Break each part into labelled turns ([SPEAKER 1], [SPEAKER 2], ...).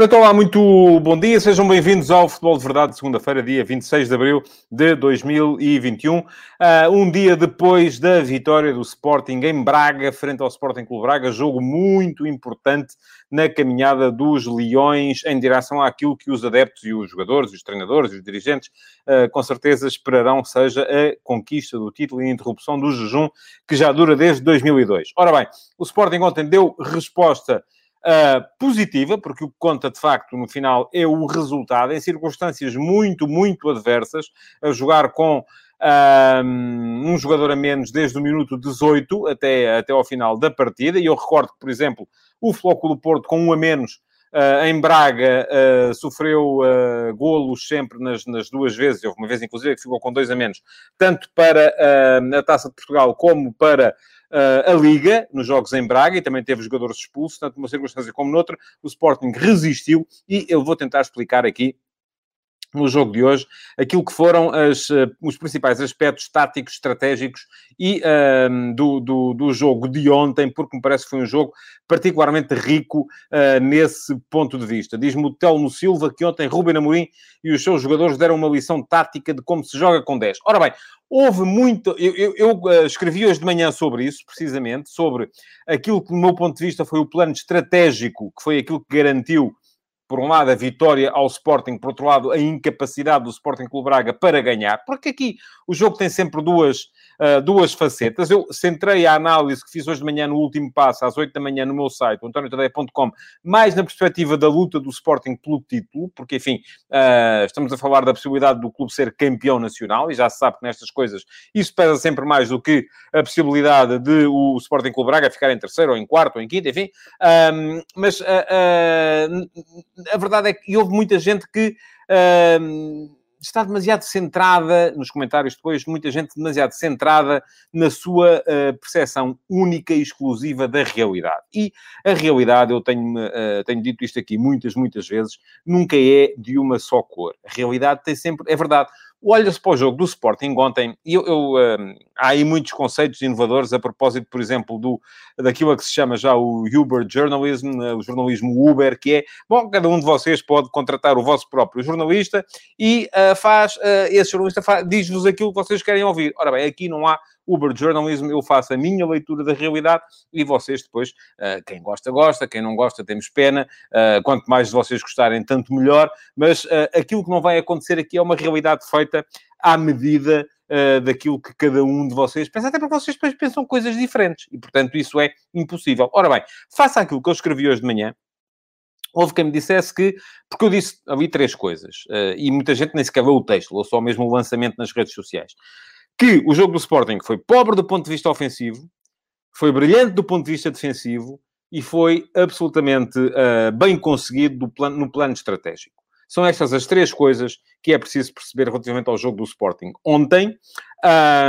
[SPEAKER 1] Ora, então, lá, muito bom dia, sejam bem-vindos ao Futebol de Verdade, segunda-feira, dia 26 de abril de 2021. Uh, um dia depois da vitória do Sporting em Braga, frente ao Sporting Clube Braga, jogo muito importante na caminhada dos Leões em direção àquilo que os adeptos e os jogadores, os treinadores e os dirigentes uh, com certeza esperarão seja a conquista do título e a interrupção do jejum que já dura desde 2002. Ora bem, o Sporting ontem deu resposta Uh, positiva, porque o que conta de facto no final é o resultado, em circunstâncias muito, muito adversas, a jogar com um jogador a menos desde o minuto 18 até, até ao final da partida. E eu recordo que, por exemplo, o Flóculo Porto, com um a menos, Uh, em Braga uh, sofreu uh, golos sempre nas, nas, duas vezes, houve uma vez inclusive que ficou com dois a menos, tanto para a Taça de Portugal como para a Liga, nos jogos em Braga, e também teve jogadores expulsos, tanto numa circunstância como noutra, o Sporting resistiu, e eu vou tentar explicar aqui no jogo de hoje, aquilo que foram as, uh, os principais aspectos táticos, estratégicos e uh, do, do, do, jogo de ontem, porque me parece que foi um jogo particularmente rico uh, nesse ponto de vista. Diz-me o Telmo Silva que ontem Ruben Amorim e os seus jogadores deram uma lição tática de como se joga com 10. Ora bem, houve muito... Eu, eu, eu eh, escrevi hoje de manhã sobre isso, precisamente, sobre aquilo que, do meu ponto de vista, foi o plano estratégico, que foi aquilo que garantiu por um lado, a vitória ao Sporting, por outro lado, a incapacidade do Sporting Clube Braga para ganhar, porque aqui o jogo tem sempre duas, uh, duas facetas. Eu centrei a análise que fiz hoje de manhã no último passo, às 8 da manhã, no meu site, antoniotadeia.com, mais na perspectiva da luta do Sporting pelo título, porque, enfim, uh, estamos a falar da possibilidade do clube ser campeão nacional, e já se sabe que nestas coisas isso pesa sempre mais do que a possibilidade de o Sporting Clube Braga ficar em terceiro, ou em quarto, ou em quinto, enfim. Mas... Uh, a verdade é que houve muita gente que está demasiado centrada, nos comentários depois, muita gente demasiado centrada na sua uh, percepção única e exclusiva da realidade. E a realidade, eu tenho, uh, tenho dito isto aqui muitas, muitas vezes, nunca é de uma só cor. A realidade tem sempre, é verdade, Olha-se para o jogo do Sporting ontem, e eu, eu um, há aí muitos conceitos inovadores a propósito, por exemplo, do, daquilo que se chama já o Uber Journalism, eh, o jornalismo Uber, que é, bom, cada um de vocês pode contratar o vosso próprio jornalista e uh, faz, uh, esse jornalista diz-vos aquilo que vocês querem ouvir. Ora bem, aqui não há Uber Journalism, eu faço a minha leitura da realidade e vocês depois, uh, quem gosta, gosta, quem não gosta, temos pena. Uh, quanto mais de vocês gostarem, tanto melhor. Mas uh, aquilo que não vai acontecer aqui é uma realidade feita à medida Uh, daquilo que cada um de vocês pensa, até porque vocês depois pensam coisas diferentes e, portanto, isso é impossível. Ora bem, faça aquilo que eu escrevi hoje de manhã. Houve quem me dissesse que, porque eu disse ali três coisas, uh, e muita gente nem sequer leu o texto, ou só mesmo o lançamento nas redes sociais que o jogo do Sporting foi pobre do ponto de vista ofensivo, foi brilhante do ponto de vista defensivo e foi absolutamente uh, bem conseguido no plano estratégico. São estas as três coisas que é preciso perceber relativamente ao jogo do Sporting. Ontem,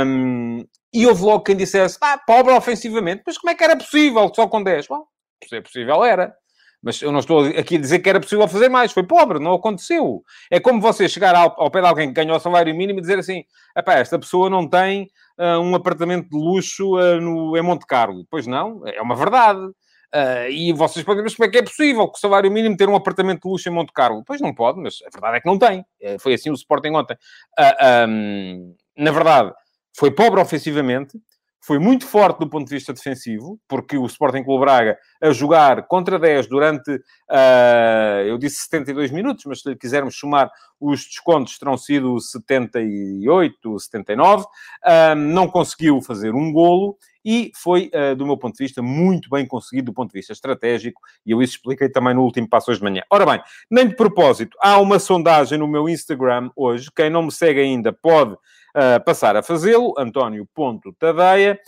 [SPEAKER 1] um, e houve logo quem dissesse, ah, pobre ofensivamente, mas como é que era possível só com 10? Bom, se é possível, era. Mas eu não estou aqui a dizer que era possível fazer mais. Foi pobre, não aconteceu. É como você chegar ao, ao pé de alguém que ganhou o salário mínimo e dizer assim: esta pessoa não tem uh, um apartamento de luxo uh, no, em Monte Carlo. Pois não, é uma verdade. Uh, e vocês podem dizer, como é que é possível que o salário mínimo ter um apartamento de luxo em Monte Carlo? Pois não pode, mas a verdade é que não tem. foi assim o Sporting ontem. Um, na verdade, foi pobre ofensivamente, foi muito forte do ponto de vista defensivo, porque o Sporting Clube Braga a jogar contra 10 durante, uh, eu disse 72 minutos, mas se lhe quisermos somar os descontos terão sido 78, 79, uh, não conseguiu fazer um golo e foi, uh, do meu ponto de vista, muito bem conseguido do ponto de vista estratégico, e eu isso expliquei também no último passo hoje de manhã. Ora bem, nem de propósito, há uma sondagem no meu Instagram hoje, quem não me segue ainda pode uh, passar a fazê-lo, António.tadeia,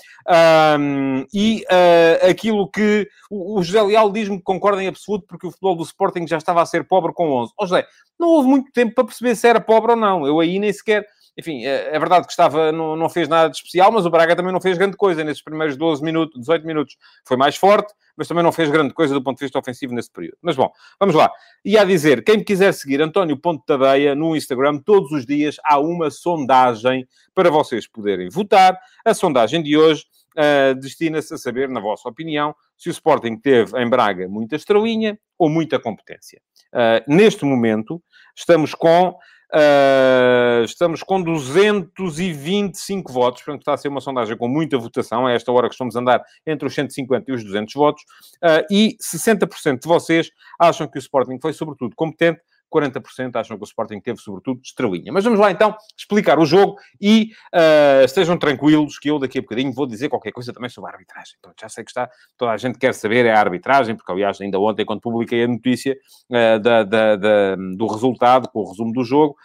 [SPEAKER 1] um, e uh, aquilo que o, José Leal diz-me que concorda em absoluto porque o futebol do Sporting já estava a ser pobre com 11. Ó oh, José, não houve muito tempo para perceber se era pobre ou não. Eu aí nem sequer enfim, é, é verdade que estava, não, não fez nada de especial, mas o Braga também não fez grande coisa nesses primeiros 12 minutos, 18 minutos. Foi mais forte, mas também não fez grande coisa do ponto de vista ofensivo nesse período. Mas bom, vamos lá. E a dizer, quem me quiser seguir, António Ponto Tadeia, no Instagram, todos os dias há uma sondagem para vocês poderem votar. A sondagem de hoje uh, destina-se a saber, na vossa opinião, se o Sporting teve em Braga muita estrelinha ou muita competência. Uh, neste momento, estamos com Uh, estamos com 225 votos, portanto está a ser uma sondagem com muita votação, a esta hora que estamos a andar entre os 150 e os 200 votos, uh, e 60% de vocês acham que o Sporting foi sobretudo competente, 40% acham que o Sporting teve, sobretudo, estrelinha. Mas vamos lá, então, explicar o jogo e uh, estejam tranquilos que eu, daqui a bocadinho, vou dizer qualquer coisa também sobre a arbitragem. Pronto, já sei que está, toda a gente quer saber é a arbitragem, porque, aliás, ainda ontem, quando publiquei a notícia uh, da, da, da, do resultado, com o resumo do jogo,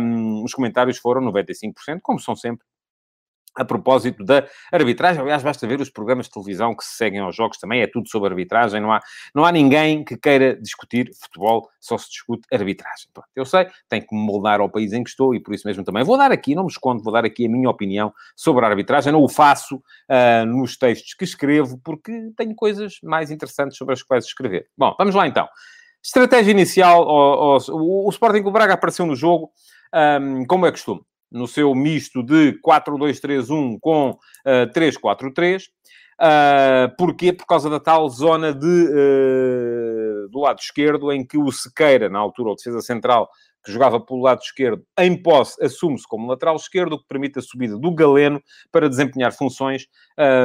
[SPEAKER 1] um, os comentários foram 95%, como são sempre a propósito da arbitragem. Aliás, basta ver os programas de televisão que se seguem aos jogos também, é tudo sobre arbitragem. Não há, não há ninguém que queira discutir futebol, só se discute arbitragem. Pronto, eu sei, tenho que me moldar ao país em que estou e por isso mesmo também vou dar aqui, não me escondo, vou dar aqui a minha opinião sobre a arbitragem. Não o faço uh, nos textos que escrevo, porque tenho coisas mais interessantes sobre as quais escrever. Bom, vamos lá então. Estratégia inicial, o, o, o Sporting o Braga apareceu no jogo, um, como é costume no seu misto de 4-2-3-1 com uh, 3-4-3. Uh, porquê? Por causa da tal zona de, uh, do lado esquerdo, em que o Sequeira, na altura, o defesa central, que jogava pelo lado esquerdo, em posse, assume-se como lateral esquerdo, o que permite a subida do Galeno para desempenhar funções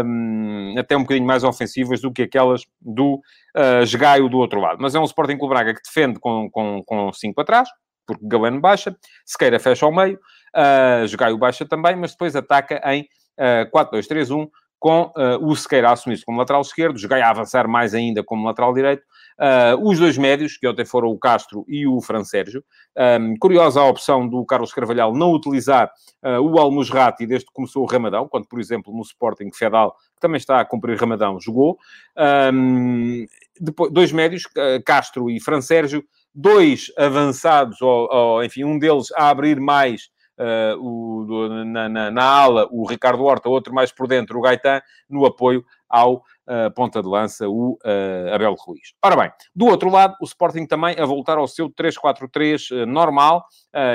[SPEAKER 1] um, até um bocadinho mais ofensivas do que aquelas do uh, do outro lado. Mas é um Sporting Clube Braga que defende com, com, com cinco atrás, porque Galeno baixa, Sequeira fecha ao meio, uh, Jogaio baixa também, mas depois ataca em uh, 4-2-3-1, com uh, o Sequeira a assumir-se como lateral esquerdo, Jogaio a avançar mais ainda como lateral direito, uh, os dois médios, que ontem foram o Castro e o Fran Sérgio. Um, curiosa a opção do Carlos Carvalhal não utilizar uh, o Almusrati desde que começou o Ramadão, quando, por exemplo, no Sporting Fedal, que também está a cumprir Ramadão, jogou. Um, depois, dois médios, Castro e Fran Sérgio, dois avançados, ou, ou, enfim, um deles a abrir mais uh, o, na, na, na, ala o Ricardo Horta, outro mais por dentro o Gaetan, no apoio ao uh, ponta de lança o uh, Abel Ruiz. Ora bem, do outro lado, o Sporting também a voltar ao seu 3-4-3 normal,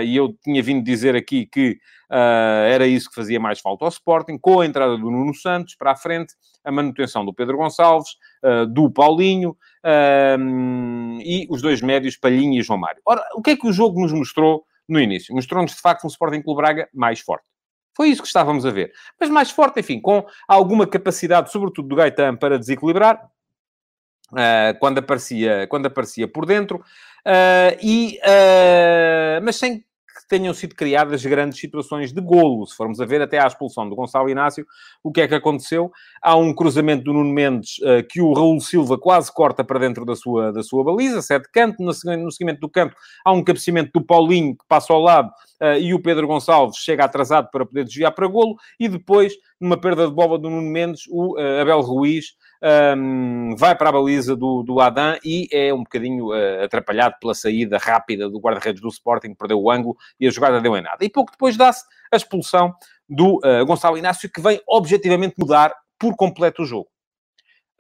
[SPEAKER 1] e eu tinha vindo dizer aqui que era isso que fazia mais falta ao Sporting, com a entrada do Nuno Santos para a frente, a manutenção do Pedro Gonçalves, do Paulinho, e os dois médios, Palhinha e João Mário. Ora, o que é que o jogo nos mostrou no início? Mostrou-nos, de facto, um Sporting Clube Braga mais forte. Foi isso que estávamos a ver. Mas mais forte, enfim, com alguma capacidade, sobretudo do Gaetan, para desequilibrar, uh, quando, aparecia, quando aparecia por dentro, uh, e, uh, mas sem tenham sido criadas grandes situações de golo. Se formos a ver até à expulsão do Gonçalo Inácio, o que é que aconteceu? Há um cruzamento do Nuno Mendes uh, que o Raul Silva quase corta para dentro da sua, da sua baliza, sete canto. No, no seguimento do canto há um cabeceamento do Paulinho que passa ao lado uh, e o Pedro Gonçalves chega atrasado para poder desviar para golo. E depois, numa perda de bola do Nuno Mendes, o uh, Abel Ruiz um, vai para a baliza do, do Adam e é um bocadinho uh, atrapalhado pela saída rápida do guarda-redes do Sporting, perdeu o ângulo e a jogada deu em nada. E pouco depois dá-se a expulsão do uh, Gonçalo Inácio, que vem objetivamente mudar por completo o jogo.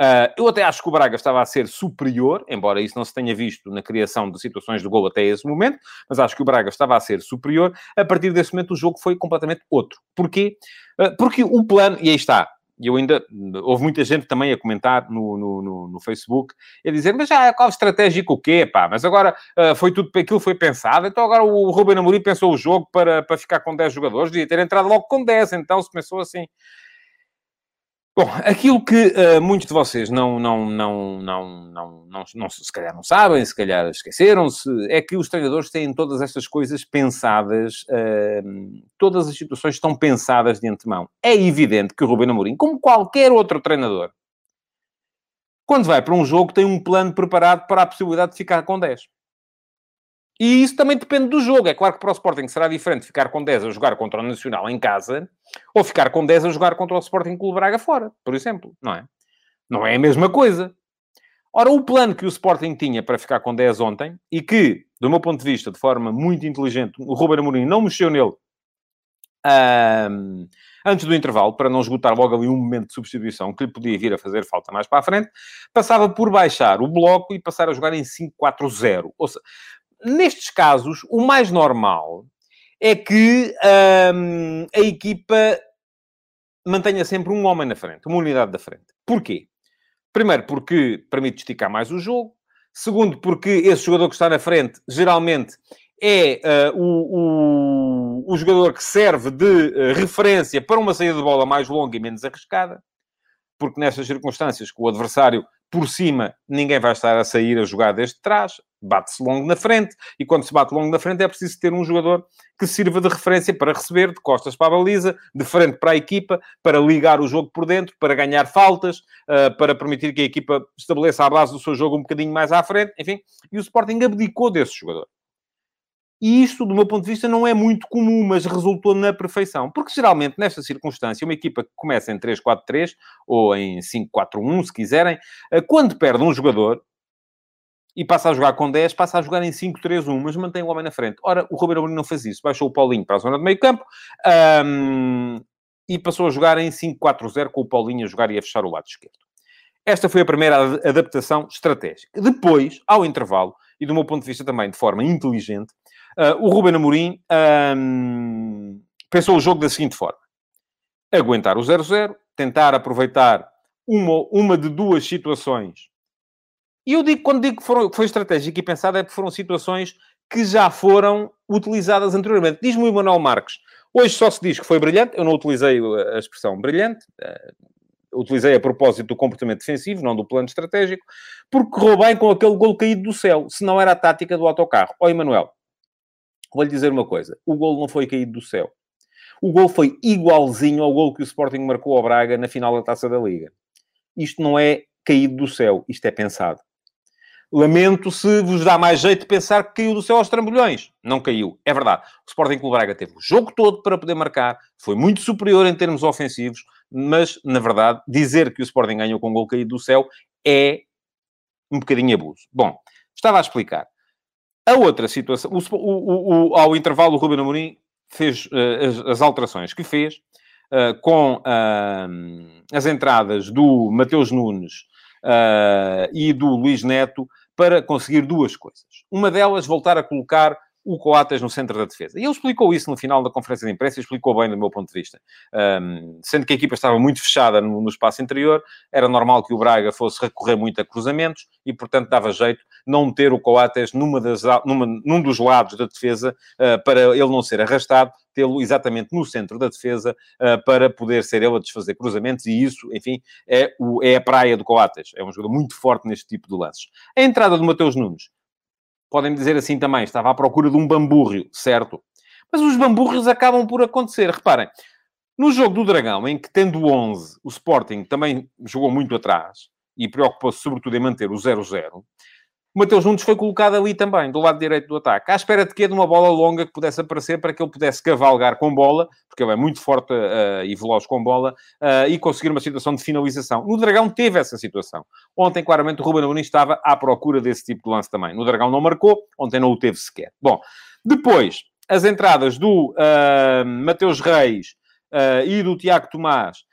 [SPEAKER 1] Uh, eu até acho que o Braga estava a ser superior, embora isso não se tenha visto na criação de situações de gol até esse momento, mas acho que o Braga estava a ser superior. A partir desse momento, o jogo foi completamente outro. Porquê? Uh, porque o plano, e aí está, e eu ainda, houve muita gente também a comentar no, no, no, no Facebook, a dizer, mas já qual estratégico o quê, pá? Mas agora uh, foi tudo, aquilo foi pensado, então agora o Ruben Amorim pensou o jogo para, para ficar com 10 jogadores, devia ter entrado logo com 10, então se pensou assim. Bom, aquilo que uh, muitos de vocês não, não, não, não, não, não, não, se calhar não sabem, se calhar esqueceram-se, é que os treinadores têm todas estas coisas pensadas, uh, todas as situações estão pensadas de antemão. É evidente que o Ruben Amorim, como qualquer outro treinador, quando vai para um jogo tem um plano preparado para a possibilidade de ficar com 10. E isso também depende do jogo. É claro que para o Sporting será diferente ficar com 10 a jogar contra o Nacional em casa ou ficar com 10 a jogar contra o Sporting Clube Braga fora, por exemplo, não é? Não é a mesma coisa. Ora, o plano que o Sporting tinha para ficar com 10 ontem e que, do meu ponto de vista, de forma muito inteligente, o Ruben Amorim não mexeu nele Um, antes do intervalo, para não esgotar logo ali um momento de substituição que lhe podia vir a fazer falta mais para a frente, passava por baixar o bloco e passar a jogar em 5-4-0. Ou seja, nestes casos, o mais normal é que um, a equipa mantenha sempre um homem na frente, uma unidade da frente. Porquê? Primeiro, porque permite esticar mais o jogo. Segundo, porque esse jogador que está na frente, geralmente, é uh, o, o, o, jogador que serve de uh, referência para uma saída de bola mais longa e menos arriscada. Porque nestas circunstâncias, com o adversário por cima, ninguém vai estar a sair a jogar desde trás bate-se longo na frente, e quando se bate longo na frente é preciso ter um jogador que sirva de referência para receber, de costas para a baliza, de frente para a equipa, para ligar o jogo por dentro, para ganhar faltas, uh, para permitir que a equipa estabeleça a base do seu jogo um bocadinho mais à frente, enfim, e o Sporting abdicou desse jogador. E isto, do meu ponto de vista, não é muito comum, mas resultou na perfeição. Porque, geralmente, nesta circunstância, uma equipa que começa em 3-4-3 ou em 5-4-1, se quiserem, ah, quando perde um jogador, e passa a jogar com 10, passa a jogar em 5-3-1, mas mantém o homem na frente. Ora, o Roberto Amorim não fez isso. Baixou o Paulinho para a zona de meio campo um, e passou a jogar em 5-4-0 com o Paulinho a jogar e a fechar o lado esquerdo. Esta foi a primeira adaptação estratégica. Depois, ao intervalo, e do meu ponto de vista também de forma inteligente, uh, o Ruben Amorim um, pensou o jogo da seguinte forma. Aguentar o 0-0, tentar aproveitar uma, uma de duas situações e eu digo, quando digo que, foram, que foi estratégico e pensado, é porque foram situações que já foram utilizadas anteriormente. Diz-me o Emanuel Marques. Hoje só se diz que foi brilhante. Eu não utilizei a expressão brilhante. Uh, utilizei a propósito do comportamento defensivo, não do plano estratégico, porque correu bem com aquele gol caído do céu, se não era a tática do autocarro. Ó, Emanuel, vou-lhe dizer uma coisa. O gol não foi caído do céu. O gol foi igualzinho ao gol que o Sporting marcou ao Braga na final da Taça da Liga. Isto não é caído do céu, isto é pensado. Lamento se vos dá mais jeito de pensar que caiu do céu aos trambolhões. Não caiu, é verdade. O Sporting Clube Braga teve o jogo todo para poder marcar, foi muito superior em termos ofensivos, mas, na verdade, dizer que o Sporting ganhou com um gol caído do céu é um bocadinho abuso. Bom, estava a explicar. A outra situação, o, o, o, ao intervalo, o Ruben Amorim fez uh, as, as, alterações que fez, uh, com uh, as entradas do Mateus Nunes e do Luís Neto, para conseguir duas coisas. Uma delas, voltar a colocar o Coates no centro da defesa. E ele explicou isso no final da conferência de imprensa e explicou bem do meu ponto de vista. Um, sendo que a equipa estava muito fechada no, no, espaço interior, era normal que o Braga fosse recorrer muito a cruzamentos e, portanto, dava jeito não ter o Coates numa das, numa, num dos lados da defesa uh, para ele não ser arrastado, tê-lo exatamente no centro da defesa uh, para poder ser ele a desfazer cruzamentos e isso, enfim, é, o, é a praia do Coates. É um jogador muito forte neste tipo de lances. A entrada do Mateus Nunes podem dizer assim também, estava à procura de um bambúrrio, certo? Mas os bambúrrios acabam por acontecer. Reparem, no jogo do Dragão, em que tendo 11, o Sporting também jogou muito atrás e preocupou-se sobretudo em manter o 0-0, o Mateus Nunes foi colocado ali também, do lado direito do ataque, à espera de que de uma bola longa que pudesse aparecer para que ele pudesse cavalgar com bola, porque ele é muito forte uh, e veloz com bola, uh, e conseguir uma situação de finalização. No Dragão teve essa situação. Ontem, claramente, o Ruben Amorim estava à procura desse tipo de lance também. No Dragão não marcou, ontem não o teve sequer. Bom, depois, as entradas do uh, Mateus Reis e do Tiago Tomás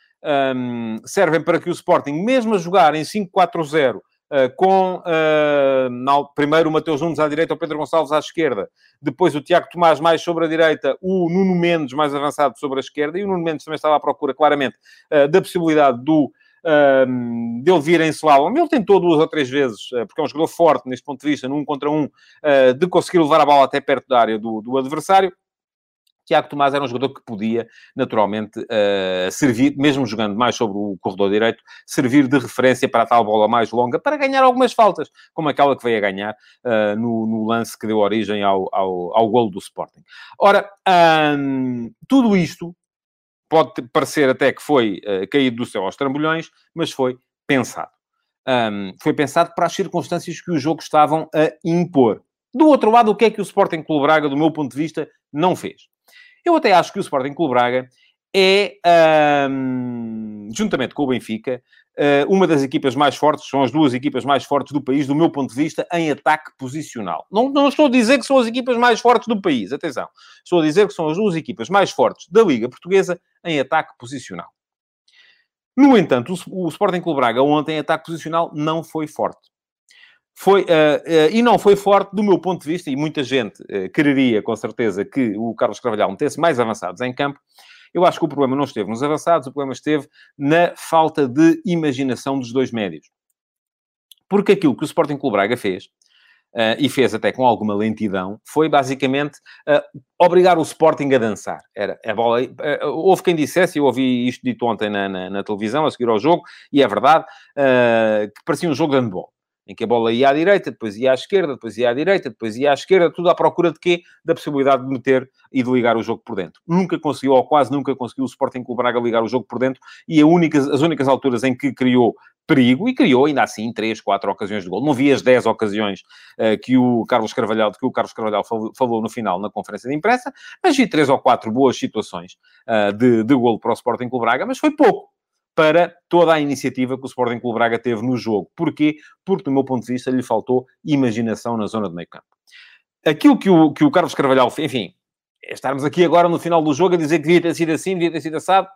[SPEAKER 1] um, servem para que o Sporting, mesmo a jogar em 5-4-0, Uh, com uh, primeiro o Mateus Nunes à direita, o Pedro Gonçalves à esquerda, depois o Tiago Tomás mais sobre a direita, o Nuno Mendes mais avançado sobre a esquerda, e o Nuno Mendes também estava à procura claramente uh, da possibilidade do, dele vir em slalom. Ele tentou duas ou três vezes, porque é um jogador forte neste ponto de vista, num contra um, de conseguir levar a bola até perto da área do, do adversário. Tiago Tomás era um jogador que podia, naturalmente, uh, servir, mesmo jogando mais sobre o corredor direito, servir de referência para a tal bola mais longa, para ganhar algumas faltas, como aquela que veio a ganhar uh, no, no, lance que deu origem ao, ao, ao golo do Sporting. Ora, um, tudo isto pode parecer até que foi uh, caído do céu aos trambolhões, mas foi pensado. Um, foi pensado para as circunstâncias que o jogo estavam a impor. Do outro lado, o que é que o Sporting Clube Braga, do meu ponto de vista, não fez? Eu até acho que o Sporting Clube Braga é, juntamente com o Benfica, uh, uma das equipas mais fortes, são as duas equipas mais fortes do país, do meu ponto de vista, em ataque posicional. Não, não estou a dizer que são as equipas mais fortes do país, atenção. Estou a dizer que são as duas equipas mais fortes da Liga Portuguesa em ataque posicional. No entanto, o, o Sporting Clube Braga ontem em ataque posicional não foi forte. Foi, uh, uh, e não foi forte do meu ponto de vista, e muita gente uh, quereria, com certeza, que o Carlos Carvalhal metesse mais avançados em campo. Eu acho que o problema não esteve nos avançados, o problema esteve na falta de imaginação dos dois médios. Porque aquilo que o Sporting Clube Braga fez, Uh, e fez até com alguma lentidão, foi basicamente uh, obrigar o Sporting a dançar. Era a bola. Uh, houve quem dissesse, eu ouvi isto dito ontem na, na, na televisão, a seguir ao jogo, e é verdade, que parecia um jogo de handball em que a bola ia à direita, depois ia à esquerda, depois ia à direita, depois ia à esquerda, tudo à procura de quê? Da possibilidade de meter e de ligar o jogo por dentro. Nunca conseguiu, ou quase nunca conseguiu, o Sporting Clube Braga ligar o jogo por dentro, e única, as únicas alturas em que criou perigo, e criou ainda assim três, quatro ocasiões de gol. Não vi as dez ocasiões uh, que o Carlos Carvalhal, que o Carlos Carvalhal falou, falou, no final na conferência de imprensa, mas vi três ou quatro boas situações uh, de, de golo para o Sporting Clube Braga, mas foi pouco para toda a iniciativa que o Sporting Clube Braga teve no jogo. Porquê? Porque, do meu ponto de vista, lhe faltou imaginação na zona de meio campo. Aquilo que o, que o Carlos Carvalhal fez, enfim, é estarmos aqui agora no final do jogo a dizer que devia ter sido assim, devia ter sido assado.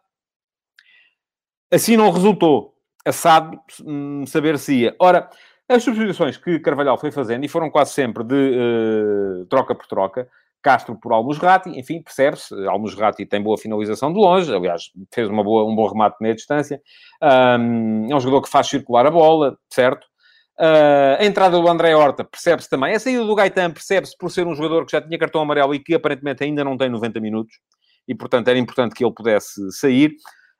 [SPEAKER 1] Assim não resultou. Assado, hum, saber se ia. Ora, as substituições que Carvalhal foi fazendo, e foram quase sempre de uh, troca por troca, Castro por Almusrati, enfim, percebe-se, Almusrati tem boa finalização de longe, aliás, fez uma boa, um bom remate de meia distância, um, é um jogador que faz circular a bola, certo? Uh, a entrada do André Horta percebe-se também, a saída do Gaetan percebe-se por ser um jogador que já tinha cartão amarelo e que aparentemente ainda não tem 90 minutos, e portanto era importante que ele pudesse sair.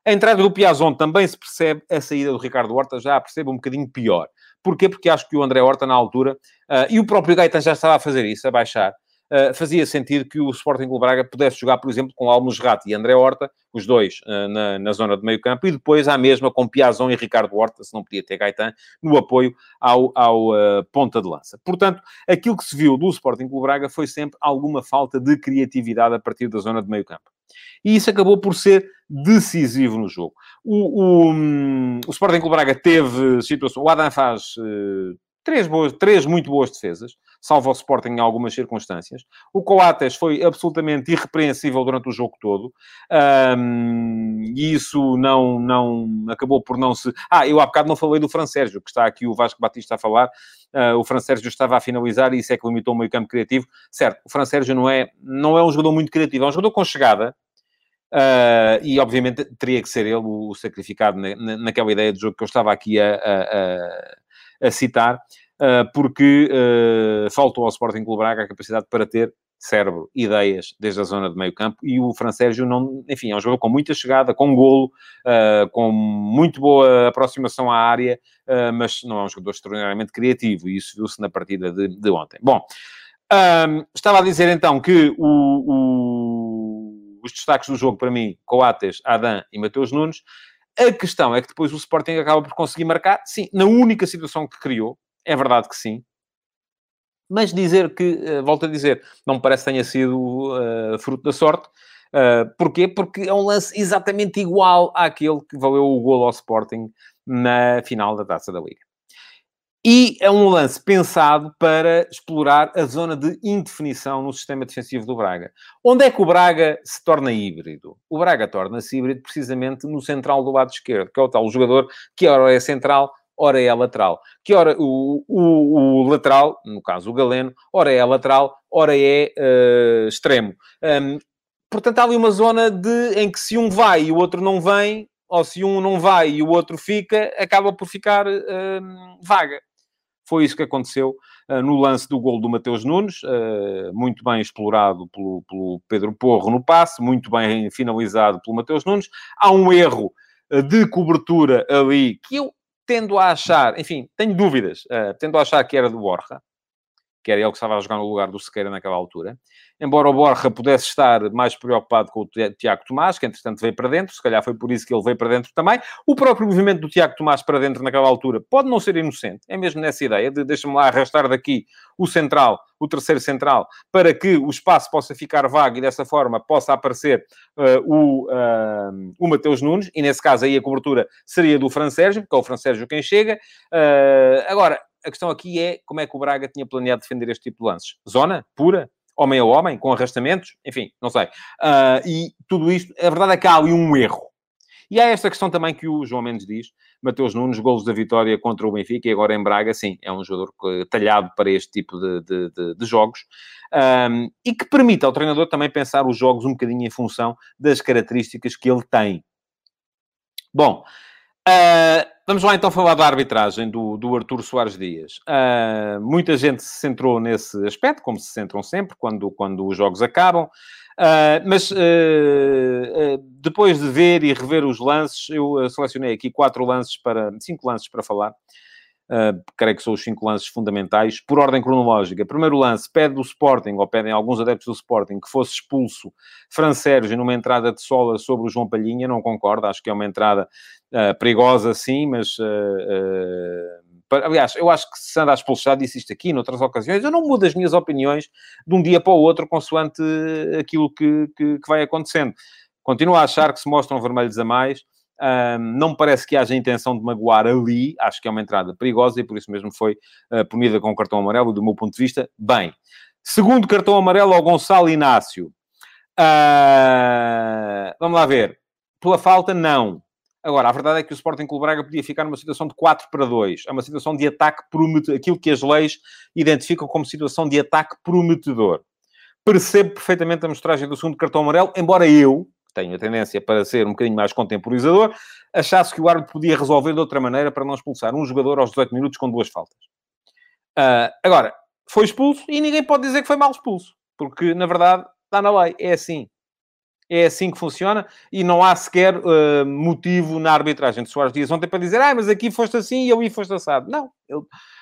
[SPEAKER 1] A entrada do Piazon também se percebe, a saída do Ricardo Horta já percebe um bocadinho pior. Porquê? Porque acho que o André Horta, na altura, uh, e o próprio Gaetan já estava a fazer isso, a baixar, uh, fazia sentido que o Sporting Clube Braga pudesse jogar, por exemplo, com Almusrat e André Horta, os dois uh, na, na, zona de meio campo, e depois à mesma com Piazon e Ricardo Horta, se não podia ter Gaetan, no apoio ao, ao uh, ponta de lança. Portanto, aquilo que se viu do Sporting Clube Braga foi sempre alguma falta de criatividade a partir da zona de meio campo. E isso acabou por ser decisivo no jogo. O, o, um, o Sporting Clube Braga teve situação. O Adam faz uh, três, boas, três muito boas defesas, salvo o Sporting em algumas circunstâncias. O Coates foi absolutamente irrepreensível durante o jogo todo. Um, e isso não, não acabou por não se... Ah, eu há bocado não falei do Fran Sérgio, que está aqui o Vasco Batista a falar. Uh, o Fran Sérgio estava a finalizar e isso é que limitou o meio campo criativo. Certo, o Fran Sérgio não é, não é um jogador muito criativo, é um jogador com chegada, Uh, e obviamente teria que ser ele o, sacrificado na, na, naquela ideia de jogo que eu estava aqui a, a citar, uh, porque uh, faltou ao Sporting Clube Braga a capacidade para ter cérebro, ideias desde a zona de meio campo e o Fran Sérgio não, enfim, é um jogador com muita chegada, com golo, uh, com muito boa aproximação à área, uh, mas não é um jogador extraordinariamente criativo e isso viu-se na partida de, de ontem. Bom, um, estava a dizer então que o, o, os destaques do jogo para mim, Coates, Adam e Mateus Nunes, a questão é que depois o Sporting acaba por conseguir marcar, sim, na única situação que criou, é verdade que sim. Mas dizer que, uh, volto a dizer, não me parece que tenha sido uh, fruto da sorte. Uh, porquê? Porque é um lance exatamente igual àquele que valeu o gol ao Sporting na final da Taça da Liga. E é um lance pensado para explorar a zona de indefinição no sistema defensivo do Braga. Onde é que o Braga se torna híbrido? O Braga torna-se híbrido precisamente no central do lado esquerdo, que é o tal jogador que ora é central, ora é lateral. Que ora o, o, o lateral, no caso o Galeno, ora é lateral, ora é uh, extremo. Um, portanto, há ali uma zona de, em que se um vai e o outro não vem, ou se um não vai e o outro fica, acaba por ficar vaga. Foi isso que aconteceu uh, no lance do gol do Mateus Nunes, uh, muito bem explorado pelo, pelo, Pedro Porro no passe, muito bem finalizado pelo Mateus Nunes. Há um erro uh, de cobertura ali que eu tendo a achar, enfim, tenho dúvidas, tendo a achar que era do Borja. Que era ele que estava a jogar no lugar do Sequeira naquela altura. Embora o Borja pudesse estar mais preocupado com o Tiago Tomás, que entretanto veio para dentro, se calhar foi por isso que ele veio para dentro também. O próprio movimento do Tiago Tomás para dentro naquela altura pode não ser inocente, é mesmo nessa ideia de deixa-me lá arrastar daqui o central, o terceiro central, para que o espaço possa ficar vago e dessa forma possa aparecer uh, o, uh, o Mateus Nunes, e nesse caso aí a cobertura seria do Fran Sérgio, porque é o Fran Sérgio quem chega. Uh, agora, a questão aqui é como é que o Braga tinha planeado defender este tipo de lances. Zona pura, homem a homem, com arrastamentos, enfim, não sei. Uh, e tudo isto, a verdade é que há ali um erro. E há esta questão também que o João Mendes diz, Mateus Nunes, golos da vitória contra o Benfica e agora em Braga, sim, é um jogador talhado para este tipo de, de, de, de jogos um, e que permite ao treinador também pensar os jogos um bocadinho em função das características que ele tem. Bom, uh, Vamos lá então falar da arbitragem do, do Artur Soares Dias. Uh, muita gente se centrou nesse aspecto, como se centram sempre quando, quando os jogos acabam. Uh, mas uh, depois de ver e rever os lances, eu selecionei aqui quatro lances para cinco lances para falar. Uh, creio que são os cinco lances fundamentais, por ordem cronológica. Primeiro lance, pede do Sporting, ou pedem alguns adeptos do Sporting, que fosse expulso Fran Sérgio numa entrada de sola sobre o João Palhinha, não concordo, acho que é uma entrada uh, perigosa, sim, mas... Uh, aliás, eu acho que se anda a expulsar, disse isto aqui noutras ocasiões, eu não mudo as minhas opiniões de um dia para o outro, consoante aquilo que, que, que vai acontecendo. Continuo a achar que se mostram vermelhos a mais, um, não me parece que haja intenção de magoar ali, acho que é uma entrada perigosa e por isso mesmo foi uh, punida com cartão amarelo, do meu ponto de vista, bem. Segundo cartão amarelo ao Gonçalo Inácio. Uh, vamos lá ver. Pela falta, não. Agora, a verdade é que o Sporting Clube Braga podia ficar numa situação de 4 para 2. É uma situação de ataque prometedor. Aquilo que as leis identificam como situação de ataque prometedor. Percebo perfeitamente a mostragem do segundo cartão amarelo, embora eu, tenho a tendência para ser um bocadinho mais contemporizador, achasse que o árbitro podia resolver de outra maneira para não expulsar um jogador aos 18 minutos com duas faltas. Uh, agora, foi expulso e ninguém pode dizer que foi mal expulso, porque, na verdade, está na lei, é assim. É assim que funciona e não há sequer uh, motivo na arbitragem de Soares Dias ontem para dizer ah, mas aqui foste assim e ali foste assado. Não. Ele,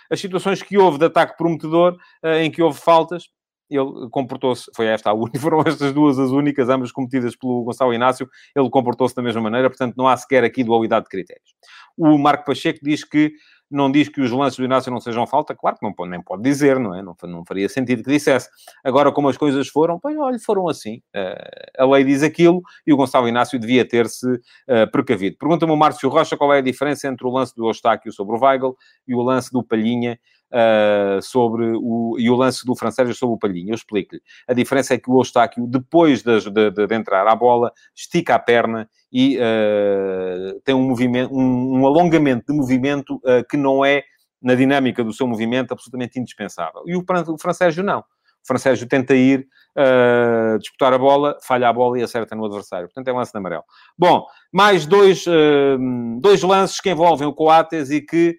[SPEAKER 1] as situações que houve de ataque prometedor, uh, em que houve faltas, ele comportou-se, foi esta a única, foram estas duas as únicas, ambas cometidas pelo Gonçalo Inácio, ele comportou-se da mesma maneira, portanto não há sequer aqui dualidade de critérios. O Marco Pacheco diz que não diz que os lances do Inácio não sejam falta, claro que não nem pode dizer, não é? Não, não faria sentido que dissesse. Agora, como as coisas foram, pois, olha, foram assim. Uh, a lei diz aquilo e o Gonçalo Inácio devia ter-se uh, precavido. Pergunta-me o Márcio Rocha qual é a diferença entre o lance do Eustáquio sobre o Weigl e o lance do Palhinha uh, sobre o, e o lance do francês sobre o Palhinha. Eu explico-lhe. A diferença é que o Eustáquio, depois de, de, de, entrar à bola, estica a perna e uh, tem um, movimento, um, um, alongamento de movimento uh, que não é, na dinâmica do seu movimento, absolutamente indispensável. E o, o francês não. O francês tenta ir uh, disputar a bola, falha a bola e acerta no adversário. Portanto, é um lance de amarelo. Bom, mais dois, uh, dois lances que envolvem o Coates e que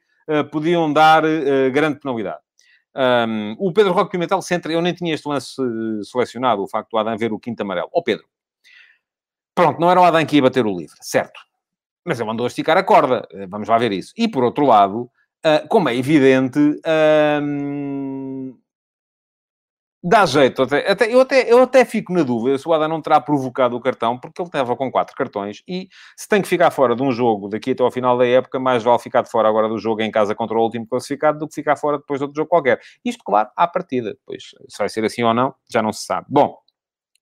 [SPEAKER 1] podiam dar uh, grande penalidade. Um, o Pedro Roque Pimentel centra, eu nem tinha este lance selecionado, o facto do Adam ver o quinto amarelo. Ó oh, Pedro, pronto, não era o Adam que ia bater o livre, certo. Mas ele mandou esticar a corda, eh, vamos lá ver isso. E por outro lado, uh, como é evidente, Dá jeito, até, até, eu, até, eu até fico na dúvida se o Adam não terá provocado o cartão, porque ele estava com quatro cartões, e se tem que ficar fora de um jogo daqui até ao final da época, mais vale ficar de fora agora do jogo em casa contra o último classificado do que ficar fora depois de outro jogo qualquer. Isto, claro, à partida. Pois, se vai ser assim ou não, já não se sabe. Bom,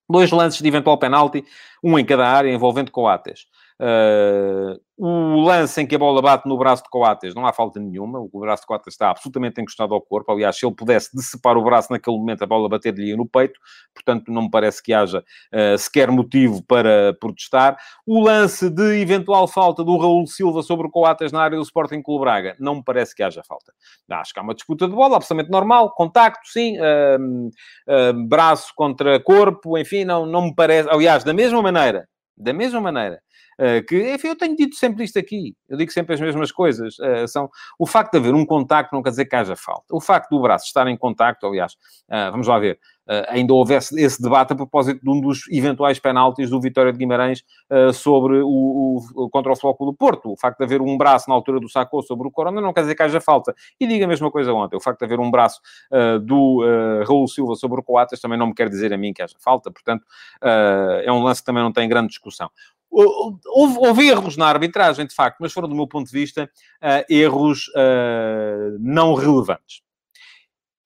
[SPEAKER 1] dois lances de eventual penalti, um em cada área, envolvendo Coates. Uh, o lance em que a bola bate no braço de Coates, não há falta nenhuma. O braço de Coates está absolutamente encostado ao corpo. Aliás, se ele pudesse decepar o braço naquele momento, a bola bater-lhe no peito. Portanto, não me parece que haja uh, sequer motivo para protestar. O lance de eventual falta do Raul Silva sobre o Coates na área do Sporting Clube Braga, não me parece que haja falta. Acho que há uma disputa de bola, absolutamente normal. Contacto, sim. Uh, braço contra corpo, enfim, não, não me parece... Aliás, da mesma maneira, da mesma maneira Uh, que, enfim, eu tenho dito sempre isto aqui. Eu digo sempre as mesmas coisas. Uh, são, o facto de haver um contacto não quer dizer que haja falta. O facto do braço estar em contacto, aliás, uh, vamos lá ver. Uh, ainda houvesse esse debate a propósito de um dos eventuais penaltis do Vitória de Guimarães uh, sobre o, o, contra o Floco do Porto. O facto de haver um braço na altura do Sacou sobre o Corona não quer dizer que haja falta. E diga a mesma coisa ontem. O facto de haver um braço uh, do Raul Silva sobre o Coates também não me quer dizer a mim que haja falta. Portanto, é um lance que também não tem grande discussão. Houve, houve, erros na arbitragem, de facto, mas foram, do meu ponto de vista, uh, erros uh, não relevantes.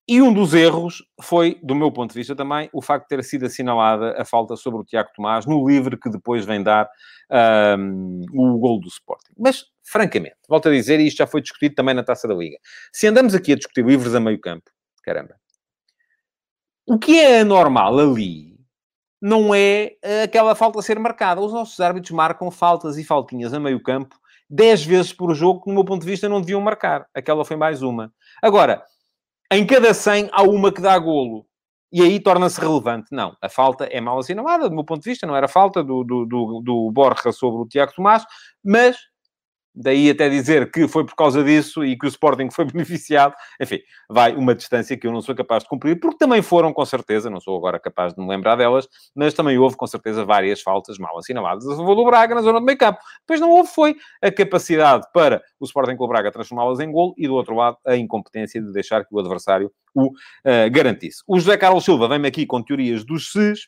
[SPEAKER 1] E um dos erros foi, do meu ponto de vista também, o facto de ter sido assinalada a falta sobre o Tiago Tomás no livre que depois vem dar um, o gol do Sporting. Mas, francamente, volto a dizer, e isto já foi discutido também na Taça da Liga, se andamos aqui a discutir livres a meio campo, caramba, o que é anormal ali não é eh, aquela falta a ser marcada. Os nossos árbitros marcam faltas e faltinhas a meio campo 10 vezes por jogo que, no meu ponto de vista, não deviam marcar. Aquela foi mais uma. Agora, em cada 100 há uma que dá golo. E aí torna-se relevante. Não, a falta é mal assinalada, do meu ponto de vista, não era falta do, do, do, do Borja sobre o Tiago Tomás, mas daí até dizer que foi por causa disso e que o Sporting foi beneficiado, enfim, vai uma distância que eu não sou capaz de cumprir, porque também foram, com certeza, não sou agora capaz de me lembrar delas, mas também houve, com certeza, várias faltas mal assinaladas a favor do Braga na zona do meio campo. Depois não houve, foi a capacidade para o Sporting com o Braga transformá-las em gol e, do outro lado, a incompetência de deixar que o adversário o uh, garantisse. O José Carlos Silva vem-me aqui com teorias dos SES,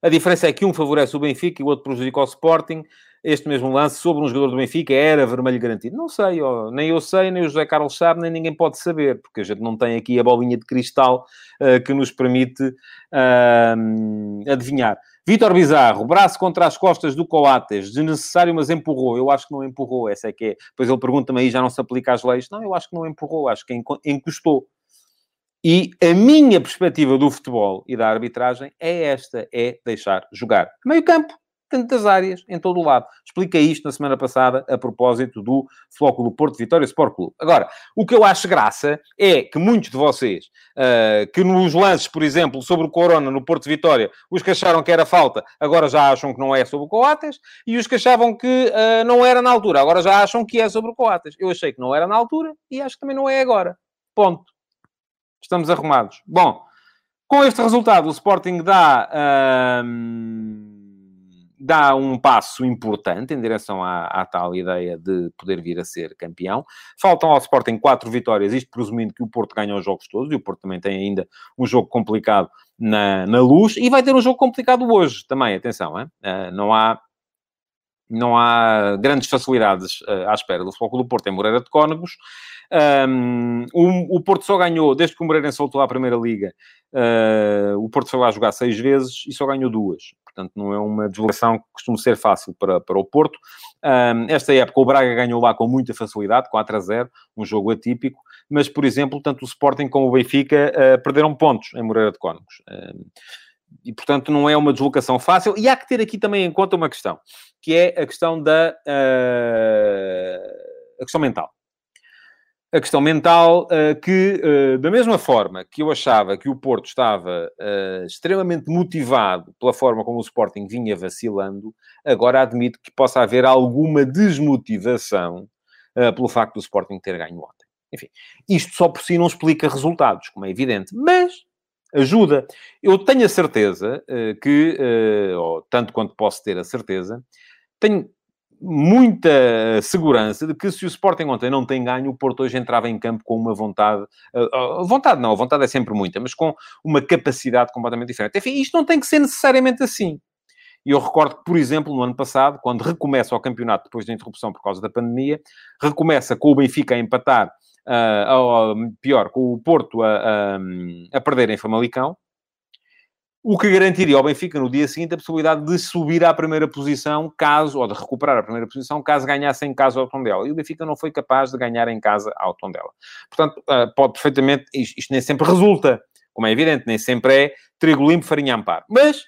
[SPEAKER 1] a diferença é que um favorece o Benfica e o outro prejudica o Sporting este mesmo lance sobre um jogador do Benfica era vermelho garantido? Não sei, ó, nem eu sei, nem o José Carlos sabe, nem ninguém pode saber, porque a gente não tem aqui a bolinha de cristal uh, que nos permite uh, adivinhar. Vítor Bizarro, braço contra as costas do Coates, desnecessário, mas empurrou. Eu acho que não empurrou, essa é que é. Depois ele pergunta-me aí, já não se aplica às leis. Não, eu acho que não empurrou, acho que encostou. E a minha perspectiva do futebol e da arbitragem é esta: é deixar jogar. Meio campo, tantas áreas, em todo o lado. Expliquei isto na semana passada, a propósito do Flóculo Porto Vitória Sport Clube. Agora, o que eu acho graça é que muitos de vocês, uh, que nos lances, por exemplo, sobre o Corona no Porto Vitória, os que acharam que era falta, agora já acham que não é sobre o Coates, e os que achavam que uh, não era na altura, agora já acham que é sobre o Coates. Eu achei que não era na altura, e acho que também não é agora. Ponto. Estamos arrumados. Bom, com este resultado, o Sporting dá... Uh, dá um passo importante em direção à, à, tal ideia de poder vir a ser campeão. Faltam ao Sporting quatro vitórias, isto presumindo que o Porto ganha os jogos todos, e o Porto também tem ainda um jogo complicado na, na luz, e vai ter um jogo complicado hoje também, atenção, hein? Uh, não há não há grandes facilidades uh, à espera do Futebol do Porto em Moreira de Cónegos. Um, o, o, Porto só ganhou, desde que o Moreirense voltou à Primeira Liga, uh, o Porto foi lá jogar seis vezes e só ganhou duas portanto não é uma deslocação que costuma ser fácil para, para o Porto. Um, esta época o Braga ganhou lá com muita facilidade, 4 a 0, um jogo atípico, mas, por exemplo, tanto o Sporting como o Benfica uh, perderam pontos em Moreira de Cónegos. Um, e, portanto, não é uma deslocação fácil. E há que ter aqui também em conta uma questão, que é a questão da... Uh, a questão mental a questão mental, uh, que, uh, da mesma forma que eu achava que o Porto estava uh, extremamente motivado pela forma como o Sporting vinha vacilando, agora admito que possa haver alguma desmotivação pelo facto do Sporting ter ganho ontem. Enfim, isto só por si não explica resultados, como é evidente, mas ajuda. Eu tenho a certeza que, tanto quanto posso ter a certeza, tenho muita segurança de que se o Sporting ontem não tem ganho, o Porto hoje entrava em campo com uma vontade, uh, vontade não, a vontade é sempre muita, mas com uma capacidade completamente diferente. Enfim, isto não tem que ser necessariamente assim. E eu recordo que, por exemplo, no ano passado, quando recomeça o campeonato depois da interrupção por causa da pandemia, recomeça com o Benfica a empatar, uh, ou, pior, com o Porto a, a, a perder em Famalicão, o que garantiria ao Benfica no dia seguinte a possibilidade de subir à primeira posição, caso, ou de recuperar a primeira posição, caso ganhasse em casa ao Tondela. E o Benfica não foi capaz de ganhar em casa ao Tondela. Portanto, ah, pode perfeitamente, isto, isto nem sempre resulta, como é evidente, nem sempre é trigo limpo, farinha amparo. Mas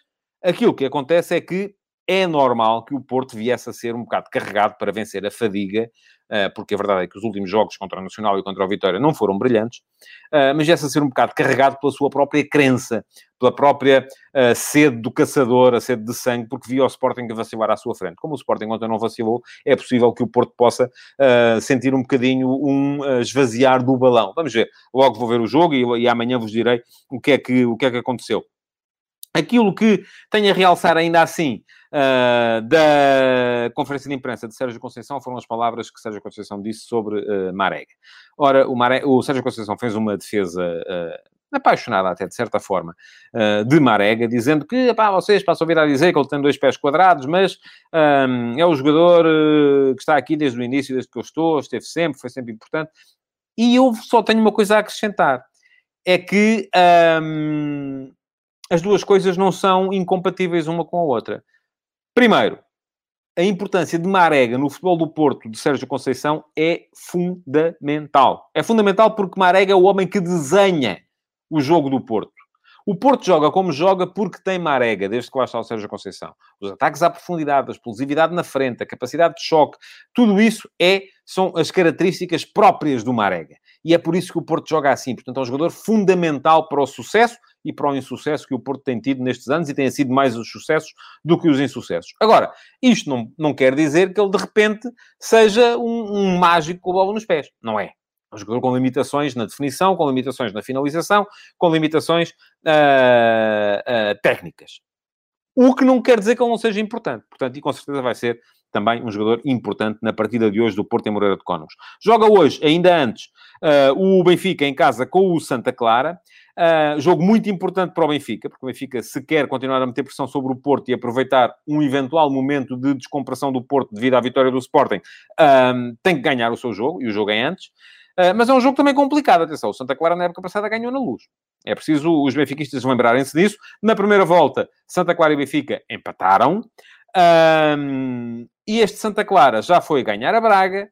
[SPEAKER 1] aquilo que acontece é que é normal que o Porto viesse a ser um bocado carregado para vencer a fadiga, uh, porque a verdade é que os últimos jogos contra o Nacional e contra o Vitória não foram brilhantes, uh, mas viesse a ser um bocado carregado pela sua própria crença, pela própria uh, sede do caçador, a sede de sangue, porque via o Sporting a vacilar à sua frente. Como o Sporting ontem não vacilou, é possível que o Porto possa sentir um bocadinho um esvaziar do balão. Vamos ver. Logo vou ver o jogo e amanhã vos direi o que é que, o que, é que aconteceu. Aquilo que tenho a realçar ainda assim uh, da conferência de imprensa de Sérgio Conceição foram as palavras que Sérgio Conceição disse sobre uh, Marega. Ora, o, o Sérgio Conceição fez uma defesa uh, apaixonada até, de certa forma, de Marega, dizendo que, pá, vocês passam a vir a dizer que ele tem dois pés quadrados, mas um, é o jogador que está aqui desde o início, desde que eu estou, esteve sempre, foi sempre importante. E eu só tenho uma coisa a acrescentar. É que... Um, as duas coisas não são incompatíveis uma com a outra. Primeiro, a importância de Marega no futebol do Porto de Sérgio Conceição é fundamental. É fundamental porque Marega é o homem que desenha o jogo do Porto. O Porto joga como joga porque tem Marega, desde que lá está o Sérgio Conceição. Os ataques à profundidade, a explosividade na frente, a capacidade de choque, tudo isso é, são as características próprias do Marega. E é por isso que o Porto joga assim. Portanto, é um jogador fundamental para o sucesso e para o insucesso que o Porto tem tido nestes anos e tem sido mais os sucessos do que os insucessos. Agora, isto não, não quer dizer que ele de repente seja um, um mágico com a bola nos pés. Não é. É um jogador com limitações na definição, com limitações na finalização, com limitações uh, uh, técnicas. O que não quer dizer que ele não seja importante. Portanto, e com certeza vai ser também um jogador importante na partida de hoje do Porto em Moreira de Cónegos. Joga hoje, ainda antes, uh, o Benfica em casa com o Santa Clara. Uh, jogo muito importante para o Benfica, porque o Benfica, se quer continuar a meter pressão sobre o Porto e aproveitar um eventual momento de descompressão do Porto devido à vitória do Sporting, uh, tem que ganhar o seu jogo, e o jogo é antes. Uh, mas é um jogo também complicado, atenção. O Santa Clara, na época passada, ganhou na luz. É preciso os benfiquistas lembrarem-se disso. Na primeira volta, Santa Clara e Benfica empataram. e este Santa Clara já foi ganhar a Braga,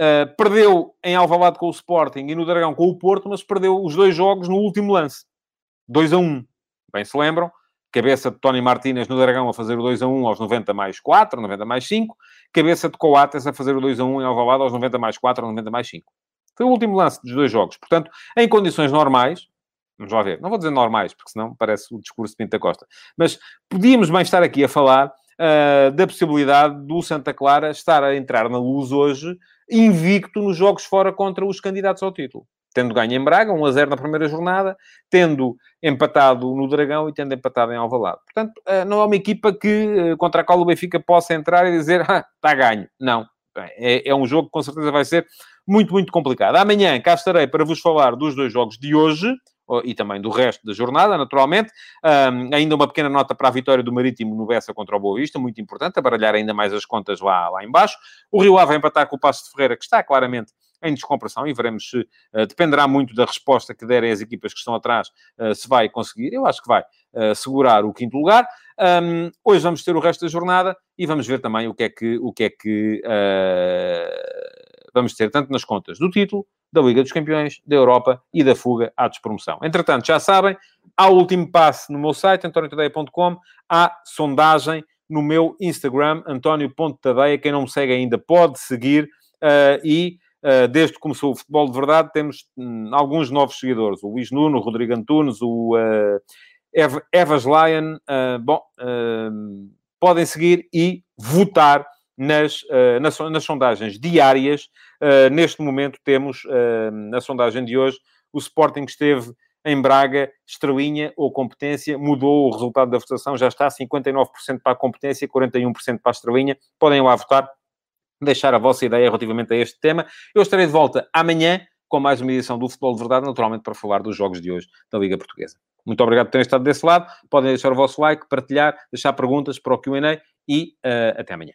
[SPEAKER 1] Uh, perdeu em Alvalade com o Sporting e no Dragão com o Porto, mas perdeu os dois jogos no último lance. 2 a 1. Bem se lembram. Cabeça de Tony Martínez no Dragão a fazer o 2 a 1 aos 90 mais 4, 90 mais 5. Cabeça de Coates a fazer o 2 a 1 em Alvalade aos 90 mais 4, 90 mais 5. Foi o último lance dos dois jogos. Portanto, em condições normais, vamos lá ver, não vou dizer normais, porque senão parece o discurso de Pinta Costa, mas podíamos bem estar aqui a falar uh, da possibilidade do Santa Clara estar a entrar na luz hoje invicto nos jogos fora contra os candidatos ao título. Tendo ganho em Braga, 1 a 0 na primeira jornada, tendo empatado no Dragão e tendo empatado em Alvalade. Portanto, uh, não é uma equipa que, uh, contra a qual o Benfica possa entrar e dizer, ah, está ganho. Não. É, é um jogo que com certeza vai ser muito, muito complicado. Amanhã cá estarei para vos falar dos dois jogos de hoje e também do resto da jornada, naturalmente. Um, ainda uma pequena nota para a vitória do Marítimo no Bessa contra o Boa Vista, muito importante, a baralhar ainda mais as contas lá, lá embaixo. O Rio Ave empatar com o Passo de Ferreira, que está claramente em descompressão e veremos se uh, dependerá muito da resposta que derem as equipas que estão atrás, uh, se vai conseguir. Eu acho que vai uh, segurar o quinto lugar. Um, hoje vamos ter o resto da jornada e vamos ver também o que é que, o que, é que vamos ter, tanto nas contas do título, da Liga dos Campeões, da Europa e da fuga à despromoção. Entretanto, já sabem, há o último passo no meu site, antoniotadeia.com, há sondagem no meu Instagram, antonio.tadeia. Quem não me segue ainda pode seguir uh, e Uh, desde que começou o futebol de verdade, temos um, alguns novos seguidores. O Luís Nuno, o Rodrigo Antunes, o uh, Evas Lyon. Uh, bom, podem seguir e votar nas, uh, nas, nas, sondagens diárias. Uh, neste momento temos, uh, na sondagem de hoje, o Sporting esteve em Braga, estrelinha ou competência, mudou o resultado da votação, já está 59% para a competência, 41% para a estrelinha. Podem lá votar, deixar a vossa ideia relativamente a este tema. Eu estarei de volta amanhã com mais uma edição do Futebol de Verdade, naturalmente para falar dos jogos de hoje da Liga Portuguesa. Muito obrigado por terem estado desse lado. Podem deixar o vosso like, partilhar, deixar perguntas para o Q&A e uh, até amanhã.